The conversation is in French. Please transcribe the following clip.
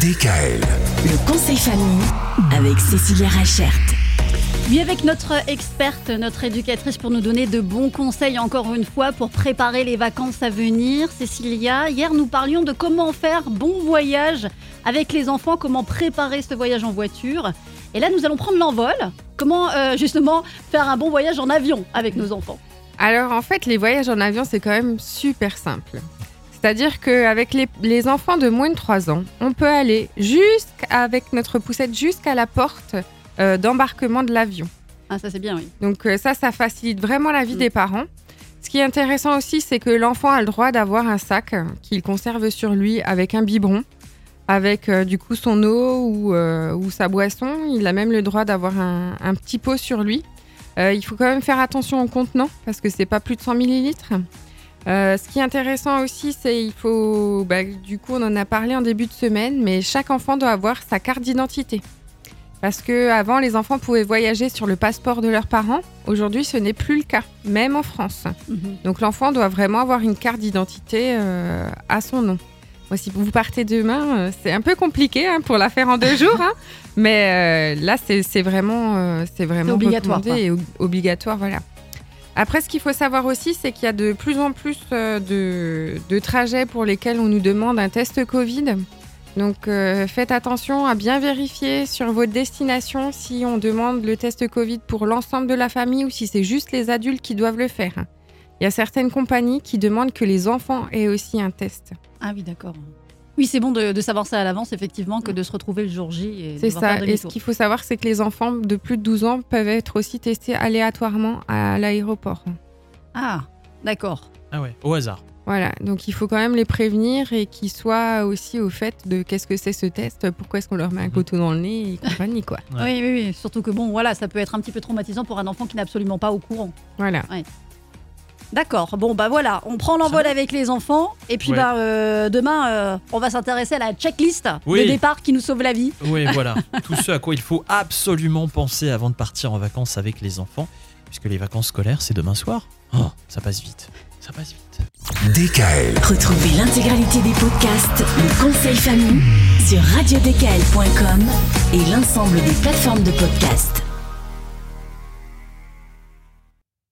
DKL. Le conseil famille avec Cécilia Rachert. Oui, avec notre experte, notre éducatrice pour nous donner de bons conseils encore une fois pour préparer les vacances à venir. Cécilia, hier nous parlions de comment faire bon voyage avec les enfants, comment préparer ce voyage en voiture. Et là nous allons prendre l'envol. Comment euh, justement faire un bon voyage en avion avec nos enfants Alors en fait, les voyages en avion, c'est quand même super simple. C'est-à-dire qu'avec les, les enfants de moins de 3 ans, on peut aller jusqu'avec notre poussette jusqu'à la porte euh, d'embarquement de l'avion. Ah ça c'est bien, oui. Donc euh, ça, ça facilite vraiment la vie Mm. des parents. Ce qui est intéressant aussi, c'est que l'enfant a le droit d'avoir un sac qu'il conserve sur lui avec un biberon, avec euh, du coup son eau ou, ou sa boisson. Il a même le droit d'avoir un, un petit pot sur lui. Il faut quand même faire attention au contenant parce que c'est pas plus de 100 millilitres. Euh, ce qui est intéressant aussi, c'est il faut, bah, du coup, on en a parlé en début de semaine, mais chaque enfant doit avoir sa carte d'identité. Parce que avant, les enfants pouvaient voyager sur le passeport de leurs parents. Aujourd'hui, ce n'est plus le cas, même en France. Mhm. Donc l'enfant doit vraiment avoir une carte d'identité euh, à son nom. Moi, si vous partez demain, euh, c'est un peu compliqué hein, pour la faire en deux jours, hein. mais euh, là, c'est vraiment, euh, c'est vraiment obligatoire, et ob- obligatoire, voilà. Après, ce qu'il faut savoir aussi, c'est qu'il y a de plus en plus euh, de, trajets pour lesquels on nous demande un test Covid. Donc, euh, faites attention à bien vérifier sur votre destination si on demande le test Covid pour l'ensemble de la famille ou si c'est juste les adultes qui doivent le faire. Il y a certaines compagnies qui demandent que les enfants aient aussi un test. Ah oui, d'accord. Oui, c'est bon de, de savoir ça à l'avance, effectivement, que de se retrouver le jour J. et C'est ça. faire Et ce qu'il faut savoir, c'est que les enfants de plus de 12 ans peuvent être aussi testés aléatoirement à l'aéroport. Ah, d'accord. Ah ouais, au hasard. Voilà, donc il faut quand même les prévenir et qu'ils soient aussi au fait de qu'est-ce que c'est ce test, pourquoi est-ce qu'on leur met un couteau dans le nez et compagnie, quoi. Ouais. Oui, oui, oui. Surtout que bon, voilà, ça peut être un petit peu traumatisant pour un enfant qui n'est absolument pas au courant. Voilà. D'accord. Bon, bah voilà, on prend l'envol avec les enfants. Et puis, Ouais. bah, euh, demain, euh, on va s'intéresser à la checklist Oui. de départ qui nous sauve la vie. Oui, voilà. Tout ce à quoi il faut absolument penser avant de partir en vacances avec les enfants, puisque les vacances scolaires, c'est demain soir. Oh, ça passe vite. Ça passe vite. DKL. Retrouvez l'intégralité des podcasts Le conseil famille sur radiodkl.com et l'ensemble des plateformes de podcasts.